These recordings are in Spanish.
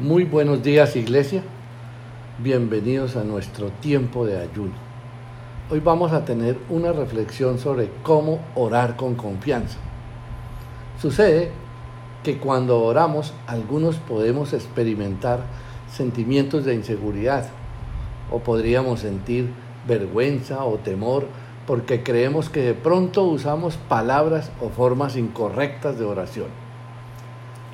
Muy buenos días iglesia, bienvenidos a nuestro tiempo de ayuno. Hoy vamos a tener una reflexión sobre cómo orar con confianza. Sucede que cuando oramos algunos podemos experimentar sentimientos de inseguridad o podríamos sentir vergüenza o temor porque creemos que de pronto usamos palabras o formas incorrectas de oración.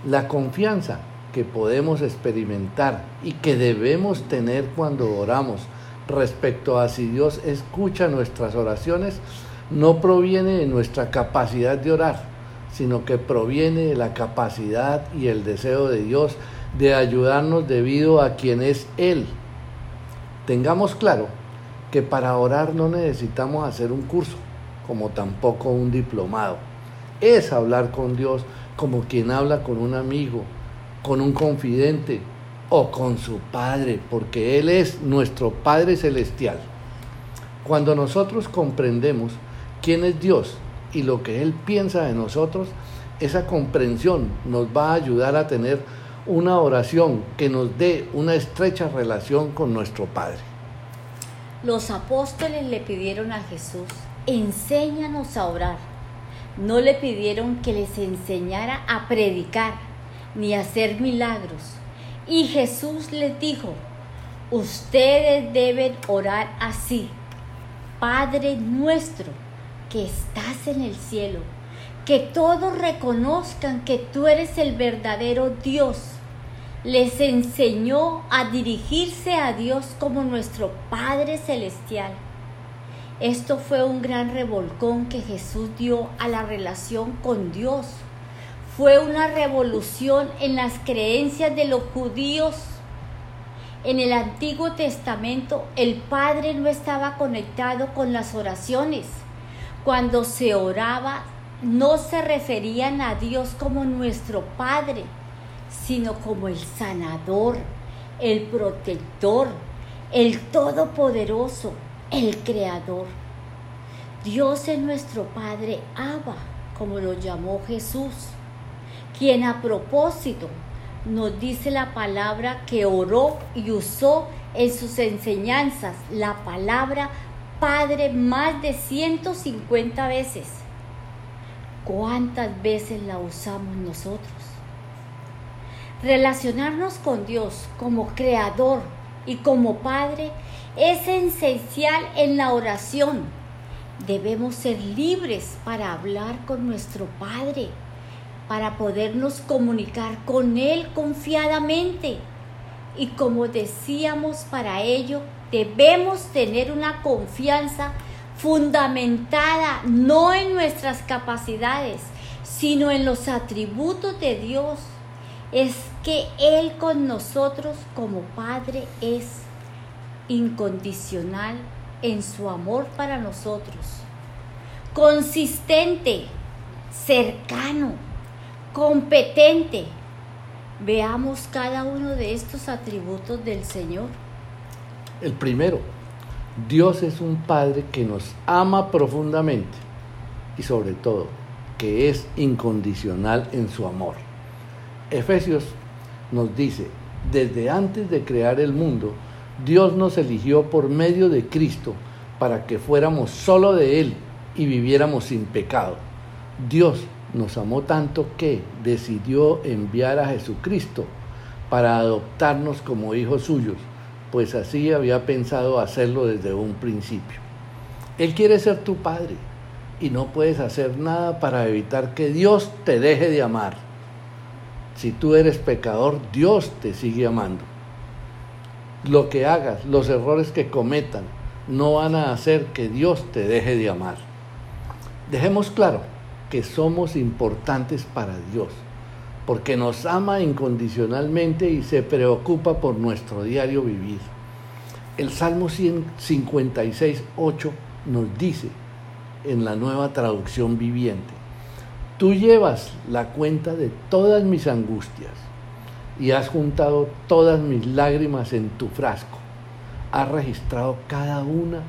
La confianza que podemos experimentar y que debemos tener cuando oramos respecto a si Dios escucha nuestras oraciones no proviene de nuestra capacidad de orar, sino que proviene de la capacidad y el deseo de Dios de ayudarnos debido a quien es Él. Tengamos claro que para orar no necesitamos hacer un curso, como tampoco un diplomado. Es hablar con Dios como quien habla con un amigo, con un confidente o con su Padre, porque Él es nuestro Padre Celestial. Cuando nosotros comprendemos quién es Dios y lo que Él piensa de nosotros, esa comprensión nos va a ayudar a tener una oración que nos dé una estrecha relación con nuestro Padre. Los apóstoles le pidieron a Jesús, enséñanos a orar. No le pidieron que les enseñara a predicar ni hacer milagros. Y Jesús les dijo, ustedes deben orar así. Padre nuestro que estás en el cielo, que todos reconozcan que tú eres el verdadero Dios. Les enseñó a dirigirse a Dios como nuestro Padre Celestial. Esto fue un gran revolcón que Jesús dio a la relación con Dios fue una revolución en las creencias de los judíos. En el Antiguo Testamento el Padre no estaba conectado con las oraciones. Cuando se oraba no se referían a Dios como nuestro Padre, sino como el sanador, el protector, el todopoderoso, el creador. Dios es nuestro Padre Abba, como lo llamó Jesús quien a propósito nos dice la palabra que oró y usó en sus enseñanzas la palabra Padre más de 150 veces. ¿Cuántas veces la usamos nosotros? Relacionarnos con Dios como creador y como Padre es esencial en la oración. Debemos ser libres para hablar con nuestro Padre para podernos comunicar con Él confiadamente. Y como decíamos, para ello debemos tener una confianza fundamentada no en nuestras capacidades, sino en los atributos de Dios. Es que Él con nosotros como Padre es incondicional en su amor para nosotros, consistente, cercano, competente. Veamos cada uno de estos atributos del Señor. El primero, Dios es un Padre que nos ama profundamente y sobre todo que es incondicional en su amor. Efesios nos dice, desde antes de crear el mundo, Dios nos eligió por medio de Cristo para que fuéramos solo de Él y viviéramos sin pecado. Dios nos amó tanto que decidió enviar a Jesucristo para adoptarnos como hijos suyos, pues así había pensado hacerlo desde un principio. Él quiere ser tu Padre y no puedes hacer nada para evitar que Dios te deje de amar. Si tú eres pecador, Dios te sigue amando. Lo que hagas, los errores que cometan, no van a hacer que Dios te deje de amar. Dejemos claro, que somos importantes para Dios, porque nos ama incondicionalmente y se preocupa por nuestro diario vivir. El Salmo 156, 8 nos dice en la nueva traducción viviente, tú llevas la cuenta de todas mis angustias y has juntado todas mis lágrimas en tu frasco, has registrado cada una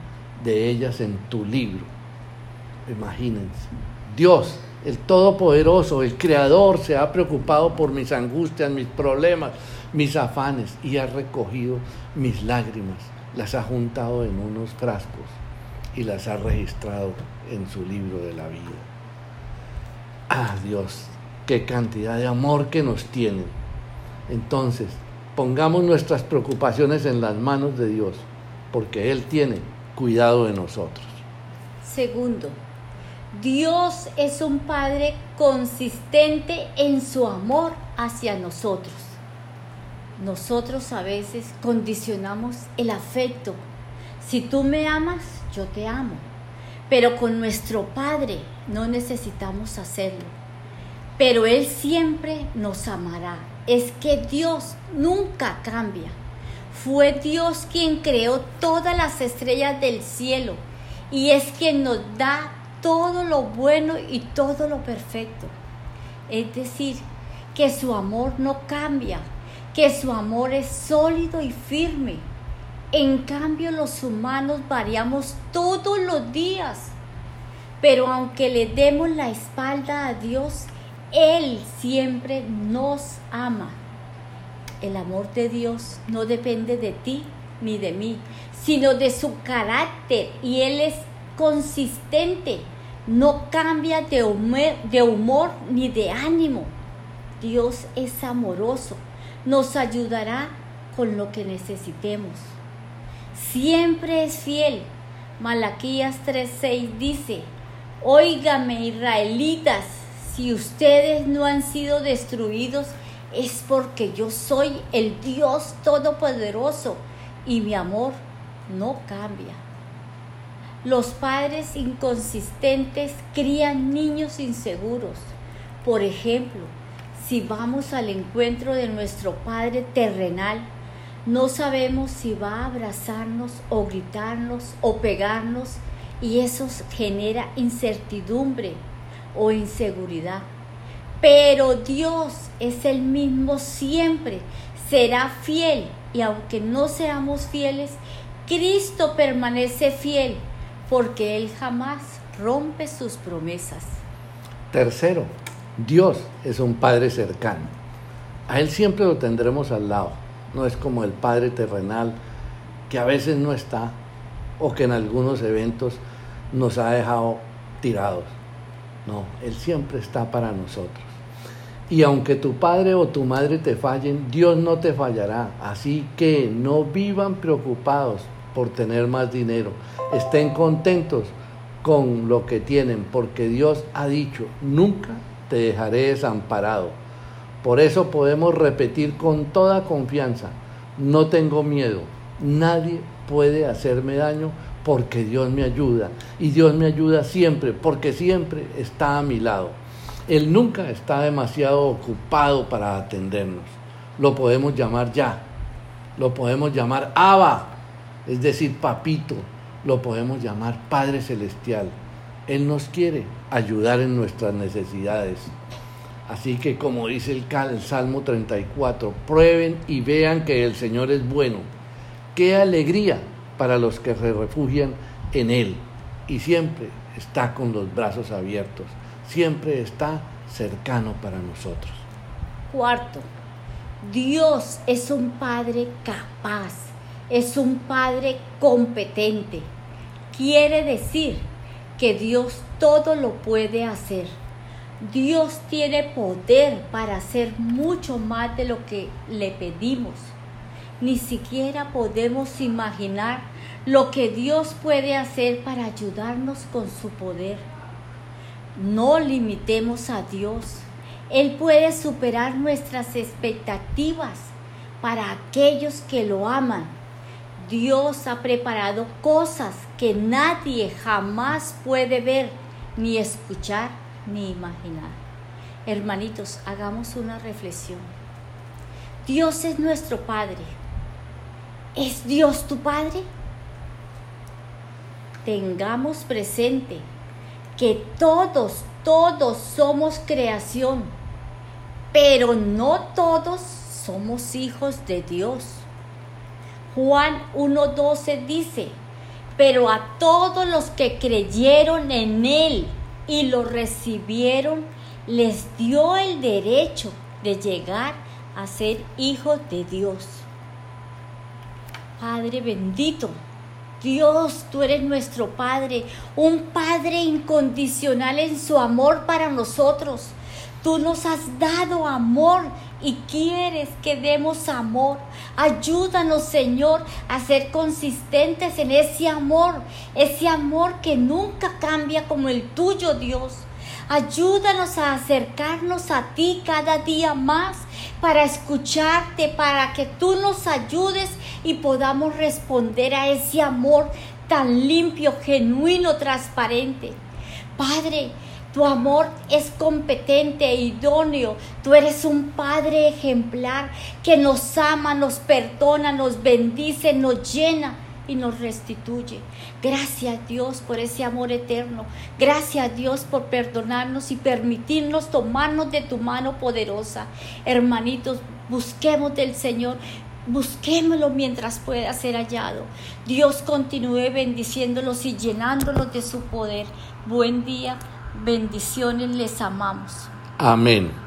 de ellas en tu libro. Imagínense Dios, el Todopoderoso, el Creador, se ha preocupado por mis angustias, mis problemas, mis afanes y ha recogido mis lágrimas, las ha juntado en unos frascos y las ha registrado en su libro de la vida. Ah, Dios, qué cantidad de amor que nos tienen. Entonces, pongamos nuestras preocupaciones en las manos de Dios, porque Él tiene cuidado de nosotros. Segundo, Dios es un Padre consistente en su amor hacia nosotros. Nosotros a veces condicionamos el afecto. Si tú me amas, yo te amo. Pero con nuestro Padre no necesitamos hacerlo. Pero Él siempre nos amará. Es que Dios nunca cambia. Fue Dios quien creó todas las estrellas del cielo y es quien nos da todo lo bueno y todo lo perfecto. Es decir, que su amor no cambia, que su amor es sólido y firme. En cambio, los humanos variamos todos los días. Pero aunque le demos la espalda a Dios, Él siempre nos ama. El amor de Dios no depende de ti ni de mí, sino de su carácter y Él es consistente, no cambia de humor, ni de ánimo. Dios es amoroso, nos ayudará con lo que necesitemos. Siempre es fiel. Malaquías 3:6 dice, Óigame israelitas, si ustedes no han sido destruidos, es porque yo soy el Dios Todopoderoso y mi amor no cambia. Los padres inconsistentes crían niños inseguros. Por ejemplo, si vamos al encuentro de nuestro Padre terrenal, no sabemos si va a abrazarnos o gritarnos o pegarnos y eso genera incertidumbre o inseguridad. Pero Dios es el mismo siempre, será fiel y aunque no seamos fieles, Cristo permanece fiel porque Él jamás rompe sus promesas. Tercero, Dios es un Padre cercano. A Él siempre lo tendremos al lado. No es como el Padre terrenal que a veces no está o que en algunos eventos nos ha dejado tirados. No, Él siempre está para nosotros. Y aunque tu padre o tu madre te fallen, Dios no te fallará. Así que no vivan preocupados por tener más dinero. Estén contentos con lo que tienen, porque Dios ha dicho, nunca te dejaré desamparado. Por eso podemos repetir con toda confianza, no tengo miedo, nadie puede hacerme daño porque Dios me ayuda. Y Dios me ayuda siempre, porque siempre está a mi lado. Él nunca está demasiado ocupado para atendernos. Lo podemos llamar ya. Lo podemos llamar Abba, es decir, papito. Lo podemos llamar Padre Celestial. Él nos quiere ayudar en nuestras necesidades. Así que como dice el, el Salmo 34, prueben y vean que el Señor es bueno. Qué alegría para los que se refugian en Él. Y siempre está con los brazos abiertos siempre está cercano para nosotros. Cuarto, Dios es un Padre capaz, es un Padre competente. Quiere decir que Dios todo lo puede hacer. Dios tiene poder para hacer mucho más de lo que le pedimos. Ni siquiera podemos imaginar lo que Dios puede hacer para ayudarnos con su poder. No limitemos a Dios. Él puede superar nuestras expectativas para aquellos que lo aman. Dios ha preparado cosas que nadie jamás puede ver, ni escuchar, ni imaginar. Hermanitos, hagamos una reflexión. Dios es nuestro Padre. ¿Es Dios tu Padre? Tengamos presente que todos, todos somos creación, pero no todos somos hijos de Dios. Juan 1.12 dice, pero a todos los que creyeron en Él y lo recibieron, les dio el derecho de llegar a ser hijos de Dios. Padre bendito, Dios, tú eres nuestro Padre, un Padre incondicional en su amor para nosotros. Tú nos has dado amor y quieres que demos amor. Ayúdanos, Señor, a ser consistentes en ese amor, ese amor que nunca cambia como el tuyo, Dios. Ayúdanos a acercarnos a ti cada día más para escucharte, para que tú nos ayudes y podamos responder a ese amor tan limpio, genuino, transparente. Padre, tu amor es competente e idóneo. Tú eres un Padre ejemplar que nos ama, nos perdona, nos bendice, nos llena y nos restituye. Gracias Dios por ese amor eterno. Gracias Dios por perdonarnos y permitirnos tomarnos de tu mano poderosa. Hermanitos, busquemos del Señor. Busquémoslo mientras pueda ser hallado. Dios continúe bendiciéndolos y llenándolos de su poder. Buen día, bendiciones, les amamos. Amén.